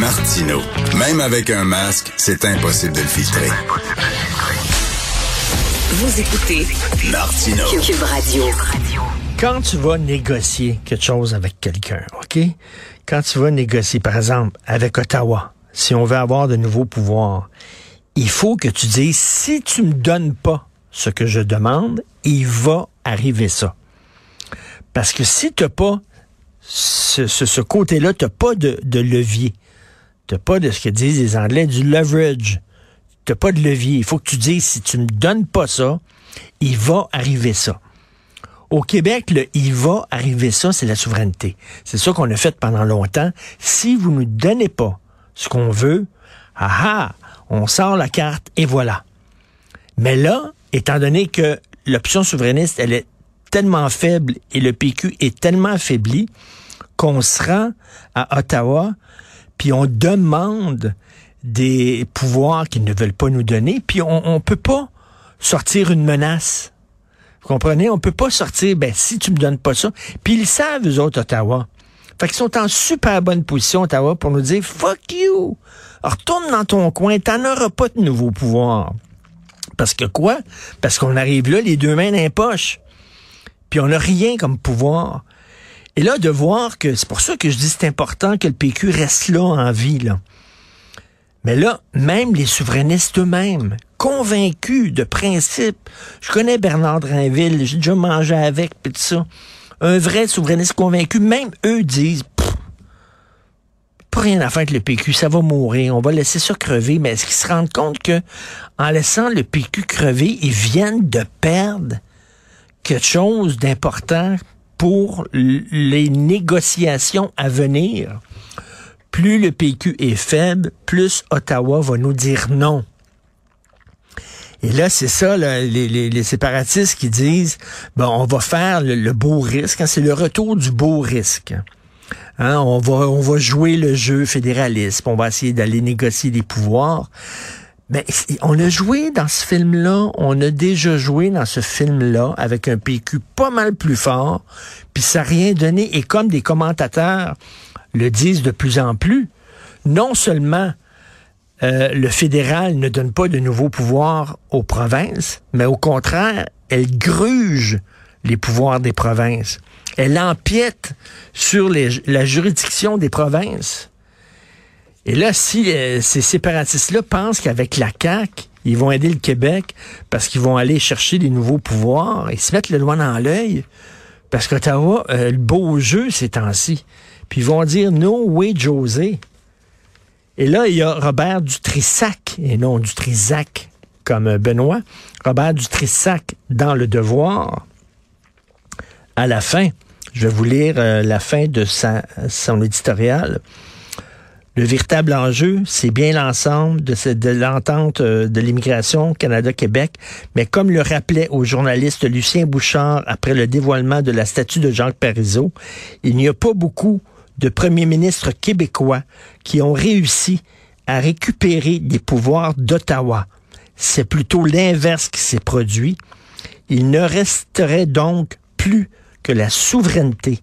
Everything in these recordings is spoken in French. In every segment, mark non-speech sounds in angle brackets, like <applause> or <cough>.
Martino. Même avec un masque, c'est impossible de le filtrer. Vous écoutez Martino. Cube Radio. Quand tu vas négocier quelque chose avec quelqu'un, OK? Quand tu vas négocier, par exemple, avec Ottawa, si on veut avoir de nouveaux pouvoirs, il faut que tu dises, si tu me donnes pas ce que je demande, il va arriver ça. Parce que si tu n'as pas ce, ce, ce côté-là, tu n'as pas de, de levier. Pas de ce que disent les Anglais, du leverage. Tu n'as pas de levier. Il faut que tu dises, si tu me donnes pas ça, il va arriver ça. Au Québec, le il va arriver ça, c'est la souveraineté. C'est ça qu'on a fait pendant longtemps. Si vous ne nous donnez pas ce qu'on veut, ah ah, on sort la carte et voilà. Mais là, étant donné que l'option souverainiste, elle est tellement faible et le PQ est tellement affaibli qu'on se rend à Ottawa, puis on demande des pouvoirs qu'ils ne veulent pas nous donner, puis on ne peut pas sortir une menace. Vous comprenez? On peut pas sortir, ben, si tu me donnes pas ça. Puis ils savent, eux autres, Ottawa. Fait qu'ils sont en super bonne position, Ottawa, pour nous dire, fuck you! Retourne dans ton coin, t'en auras pas de nouveaux pouvoirs. Parce que quoi? Parce qu'on arrive là, les deux mains dans les poches. Puis on n'a rien comme pouvoir. Et là, de voir que, c'est pour ça que je dis c'est important que le PQ reste là en vie, là. Mais là, même les souverainistes eux-mêmes, convaincus de principe, je connais Bernard Drinville, j'ai déjà mangé avec, puis tout ça. Un vrai souverainiste convaincu, même eux disent, pas rien à faire avec le PQ, ça va mourir, on va laisser ça crever. Mais est-ce qu'ils se rendent compte que, en laissant le PQ crever, ils viennent de perdre quelque chose d'important? Pour les négociations à venir? plus le PQ est faible, plus Ottawa va nous dire non. Et là, c'est ça, les, séparatistes qui disent, bon, on va faire le, le beau risque, hein, c'est le retour du beau risque. Hein, on, va, on va jouer le jeu fédéraliste, on va essayer d'aller négocier des pouvoirs. Mais on a joué dans ce film-là, on a déjà joué dans ce film-là avec un PQ pas mal plus fort, puis ça n'a rien donné. Et comme des commentateurs le disent de plus en plus, non seulement euh, le fédéral ne donne pas de nouveaux pouvoirs aux provinces, mais au contraire, elle gruge les pouvoirs des provinces. Elle empiète sur la juridiction des provinces. Et là, si euh, ces séparatistes-là pensent qu'avec la CAQ, ils vont aider le Québec parce qu'ils vont aller chercher des nouveaux pouvoirs et se mettre le doigt dans l'œil, parce qu'Ottawa, euh, le beau jeu ces temps-ci, puis ils vont dire No way, José. Et là, il y a Robert Dutrissac, et non Dutrisac comme Benoît. Robert Dutrissac dans Le Devoir. À la fin, je vais vous lire euh, la fin de son éditorial. Le véritable enjeu, c'est bien l'ensemble de, l'entente euh, de l'immigration Canada-Québec, mais comme le rappelait au journaliste Lucien Bouchard après le dévoilement de la statue de Jacques Parizeau, il n'y a pas beaucoup de premiers ministres québécois qui ont réussi à récupérer des pouvoirs d'Ottawa. C'est plutôt l'inverse qui s'est produit. Il ne resterait donc plus que la souveraineté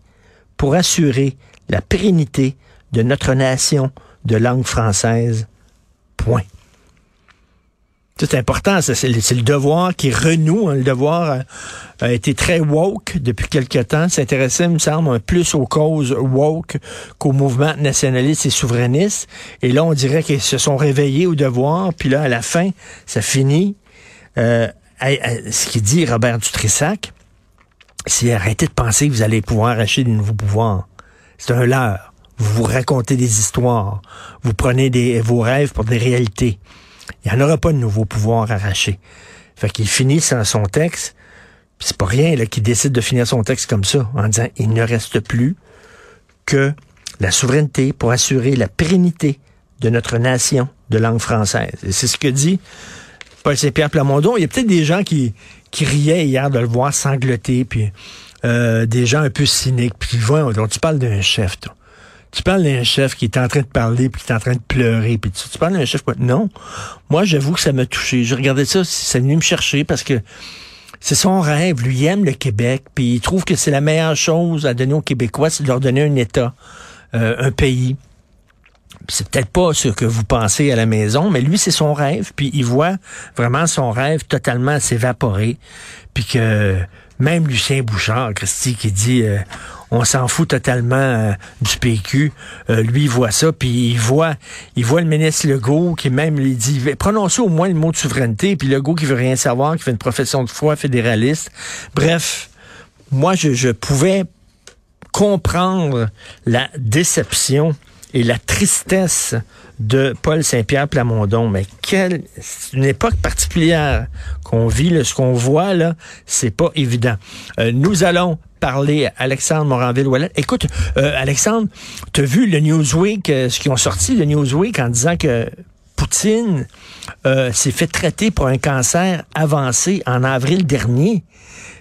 pour assurer la pérennité de notre nation de langue française. Point. C'est important, c'est le, devoir qui renoue. Hein, le devoir a, été très woke depuis quelque temps, s'intéressait, me semble, plus aux causes woke qu'au mouvement nationaliste et souverainiste. Et là, on dirait qu'ils se sont réveillés au devoir, puis là, à la fin, ça finit. Euh, ce qu'il dit Robert Dutrissac, c'est arrêtez de penser que vous allez pouvoir acheter de nouveaux pouvoirs. C'est un leurre. Vous vous racontez des histoires. Vous prenez des, vos rêves pour des réalités. Il n'y en aura pas de nouveaux pouvoirs arrachés. Fait qu'il finit son texte, c'est pas rien qu'il décide de finir son texte comme ça, en disant il ne reste plus que la souveraineté pour assurer la pérennité de notre nation de langue française. Et c'est ce que dit Paul Saint-Pierre Plamondon. Il y a peut-être des gens qui, qui riaient hier de le voir sangloter, puis euh, des gens un peu cyniques, puis donc tu parles d'un chef, toi. Tu parles d'un chef qui est en train de parler, puis qui est en train de pleurer, puis tu, tu parles d'un chef... Non. Moi, j'avoue que ça m'a touché. Je regardais ça, ça venu me chercher parce que c'est son rêve. Lui, il aime le Québec, puis il trouve que c'est la meilleure chose à donner aux Québécois, c'est de leur donner un État, euh, un pays. c'est peut-être pas ce que vous pensez à la maison, mais lui, c'est son rêve, puis il voit vraiment son rêve totalement s'évaporer, puis que même Lucien Bouchard, Christy, qui dit euh, on s'en fout totalement euh, du PQ, euh, lui voit ça, puis il voit il voit le ministre Legault qui même lui dit prononcez au moins le mot de souveraineté, puis Legault qui veut rien savoir, qui fait une profession de foi fédéraliste. Bref, moi je pouvais comprendre la déception et la tristesse de Paul Saint-Pierre Plamondon. Mais quelle une époque particulière qu'on vit, là, ce qu'on voit là, c'est pas évident. Euh, nous allons parler à Alexandre Moranville-Wallet. Écoute, euh, Alexandre, tu as vu le Newsweek, euh, ce qu'ils ont sorti, le Newsweek, en disant que Poutine euh, s'est fait traiter pour un cancer avancé en avril dernier?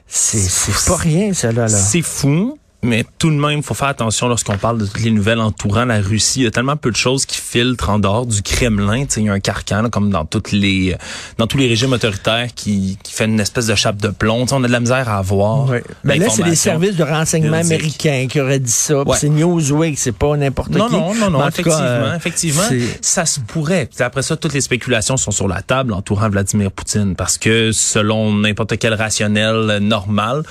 C'est pas rien, ça, là. C'est fou mais tout de même, faut faire attention lorsqu'on parle de toutes les nouvelles entourant la Russie. Il y a tellement peu de choses qui filtrent en dehors du Kremlin. il y a un carcan, là, comme dans toutes les, dans tous les régimes autoritaires, qui, qui fait une espèce de chape de plomb. on a de la misère à avoir. Oui. Mais là, c'est les services de renseignement américains qui auraient dit ça. Ouais. C'est Newsweek, c'est pas n'importe qui. Non, non, non, non. Effectivement, cas, euh, effectivement, ça se pourrait. Puis après ça, toutes les spéculations sont sur la table entourant Vladimir Poutine, parce que selon n'importe quel rationnel normal,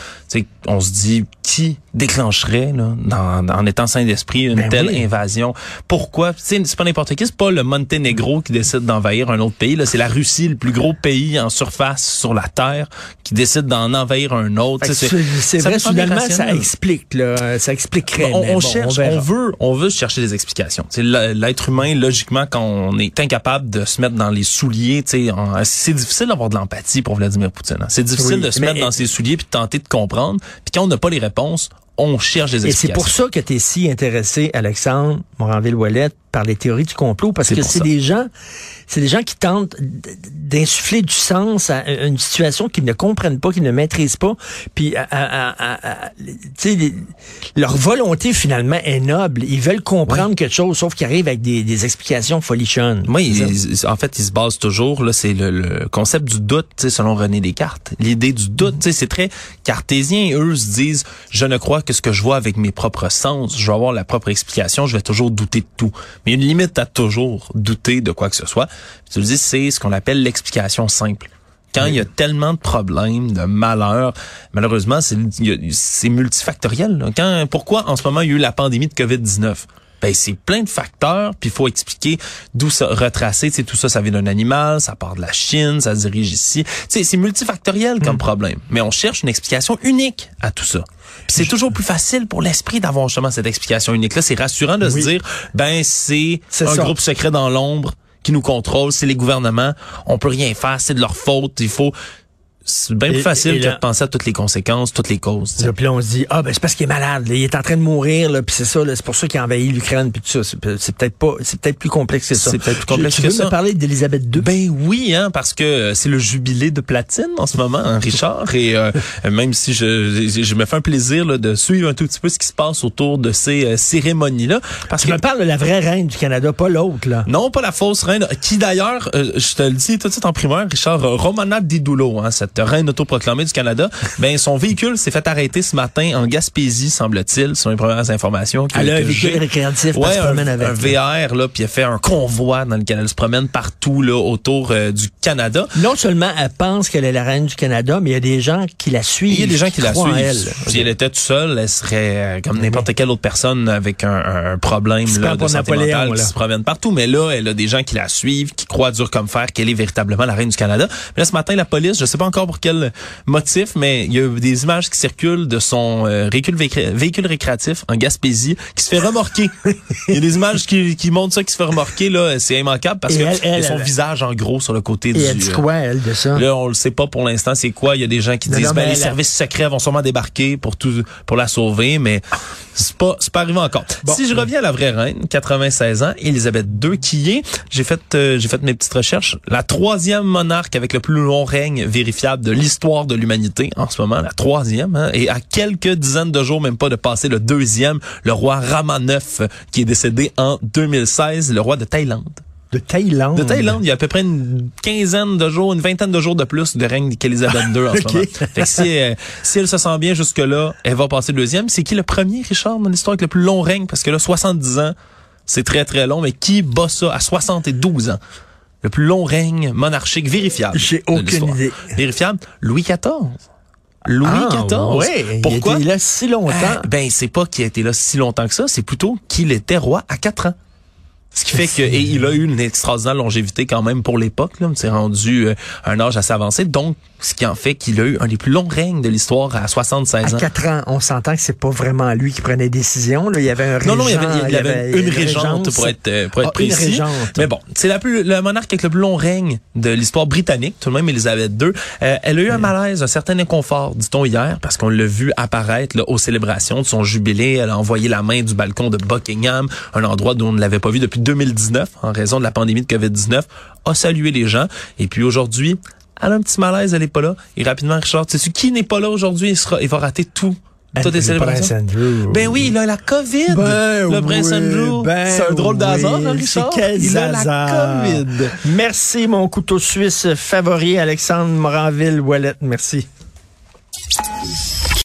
on se dit qui déclencherait, là, dans, en étant saint d'esprit, une Ben telle oui. invasion. Pourquoi? C'est pas n'importe qui, c'est pas le Monténégro qui décide d'envahir un autre pays. C'est la Russie, le plus gros pays en surface sur la Terre, qui décide d'en envahir un autre. C'est- vrai, soudainement, ça explique, là. Ça expliquerait. on, mais on bon, cherche, on, veut, on veut chercher des explications. L'être humain, logiquement, quand on est incapable de se mettre dans les souliers, c'est difficile d'avoir de l'empathie pour Vladimir Poutine. hein. C'est difficile Oui, de se mettre dans ses souliers puis de tenter de comprendre. Puis quand on n'a pas les réponses, on cherche des Et c'est explications. pour ça que tu es si intéressé, Alexandre Moranville-Ouellet, par les théories du complot, parce que c'est des gens, c'est des gens qui tentent d'insuffler du sens à une situation qu'ils ne comprennent pas, qu'ils ne maîtrisent pas, puis à, à- à- les- leur volonté finalement est noble. Ils veulent comprendre quelque chose, sauf qu'ils arrivent avec des, des explications folichonnes. Oui, ils- en fait, ils se basent toujours, là, c'est le, le concept du doute, selon René Descartes. L'idée du doute, tu sais, c'est très cartésien. Eux se disent, je ne crois que ce que je vois avec mes propres sens. Je vais avoir la propre explication. Je vais toujours douter de tout. Mais il y a une limite à toujours douter de quoi que ce soit. Tu le dis, c'est ce qu'on appelle l'explication simple. Quand il y a tellement de problèmes, de malheurs, malheureusement, c'est multifactoriel. là. Quand, pourquoi en ce moment il y a eu la pandémie de COVID-19? Ben, c'est plein de facteurs, puis il faut expliquer d'où ça retracer. Tu sais, tout ça, ça vient d'un animal, ça part de la Chine, ça se dirige ici. Tu sais, c'est multifactoriel comme problème. Mais on cherche une explication unique à tout ça. C'est toujours plus facile pour l'esprit d'avoir justement cette explication unique. Là, c'est rassurant de Oui. se dire, ben, c'est C'est un ça. groupe secret dans l'ombre qui nous contrôle, c'est les gouvernements, on peut rien faire, c'est de leur faute, il faut... C'est bien plus facile que de penser à toutes les conséquences, toutes les causes. Là, Puis là, on se dit, ah, ben, c'est parce qu'il est malade, là, il est en train de mourir, là, puis c'est ça, là, c'est pour ça qu'il a envahi l'Ukraine, puis tout ça. C'est peut- c'est peut-être pas, c'est peut-être plus complexe que ça. C'est peut-être plus complexe tu, tu que veux ça. me parler d'Élisabeth II? Ben oui, hein, parce que euh, c'est le jubilé de platine en ce moment, hein, Richard. Et euh, <laughs> même si je, je, je me fais un plaisir là, de suivre un tout petit peu ce qui se passe autour de ces euh, cérémonies-là. Parce Tu que me parles de la vraie reine du Canada, pas l'autre, là. non, pas la fausse reine, qui d'ailleurs, euh, je te le dis tout de suite en primeur, Richard, Romana Didulo, hein, cette reine autoproclamée du Canada, ben son véhicule s'est fait arrêter ce matin en Gaspésie, semble-t-il, selon les premières informations. que- Elle a un véhicule récréatif, Ouais, se un, avec. un VR, là, puis elle fait un convoi dans lequel elle se promène partout là, autour euh, du Canada. Non seulement elle pense qu'elle est la reine du Canada, mais il y a des gens qui la suivent. Il y a des gens qui la suivent. elle. Si elle était toute seule, elle serait euh, comme n'importe quelle autre personne avec un, un problème là, de santé Napoléon, mentale là. qui se promène partout. Mais là, elle a des gens qui la suivent, qui croient dur comme fer qu'elle est véritablement la reine du Canada. Mais là, ce matin, la police, je sais pas encore pour quel motif, mais il y a des images qui circulent de son euh, véhicule, récréatif en Gaspésie qui se fait remorquer. <laughs> Il y a des images qui, qui montrent ça, qui se fait remorquer. là, C'est immanquable parce Et que elle- il y a son elle- visage en gros sur le côté du... Et elle dit euh, quoi, elle, de ça? Là, on le sait pas pour l'instant, c'est quoi. Il y a des gens qui Non, disent, non, ben, les services secrets vont sûrement débarquer pour tout, pour la sauver, mais c'est pas, c'est pas arrivé encore. Bon. Si je reviens à la vraie reine, 96 ans, Elisabeth II, qui est, j'ai fait, euh, j'ai fait mes petites recherches, la troisième monarque avec le plus long règne vérifiable de l'histoire de l'humanité en ce moment, la troisième, hein, et à quelques dizaines de jours, même pas de passer le deuxième, le roi Rama IX, qui est décédé en 2016, le roi de Thaïlande. De Thaïlande? De Thaïlande, il y a à peu près une quinzaine de jours, une vingtaine de jours de plus de règne qu'Élisabeth II en ce <laughs> moment. Fait que si, euh, si elle se sent bien jusque-là, elle va passer deuxième. C'est qui le premier, Richard, dans l'histoire avec le plus long règne? Parce que là, 70 ans, C'est très, très long, mais qui bat ça à 72 ans? Le plus long règne monarchique vérifiable. J'ai aucune idée. Vérifiable? Louis XIV. Louis Ah, XIV. ouais, Pourquoi? Il était là si longtemps. Ah, ben, c'est pas qu'il a été là si longtemps que ça, c'est plutôt qu'il était roi à 4 ans. Ce qui fait que et il a eu une extraordinaire longévité quand même pour l'époque. Là, c'est rendu euh, un âge assez avancé. Donc, ce qui en fait qu'il a eu un des plus longs règnes de l'histoire à 76 À ans. 4 ans, on s'entend que c'est pas vraiment lui qui prenait des décisions. Là. Il y avait un Non, non, il y régent, avait, il y avait une, régente pour être, euh, pour être Ah, précis. Mais bon, c'est la plus, le monarque avec le plus long règne de l'histoire britannique, tout de même Elisabeth II. Euh, elle a eu un malaise, un certain inconfort, dit-on hier, parce qu'on l'a vu apparaître là, aux célébrations de son jubilé. Elle a envoyé la main du balcon de Buckingham, un endroit dont on ne l'avait pas vu depuis 2019 en raison de la pandémie de COVID-19, a salué les gens. Et puis aujourd'hui, elle a un petit malaise, elle est pas là. Et rapidement, Richard, tu sais qui n'est pas là aujourd'hui? Il, sera, il va rater tout. Toutes les Le célébrations? prince Andrew. Ben oui, il a la COVID. Ben le prince oui, Andrew. ben c'est un drôle d'hasard, oui, hein, Richard? c'est quel il a la hasard. COVID. Merci, mon couteau suisse favori, Alexandre Moranville-Ouellette. Merci.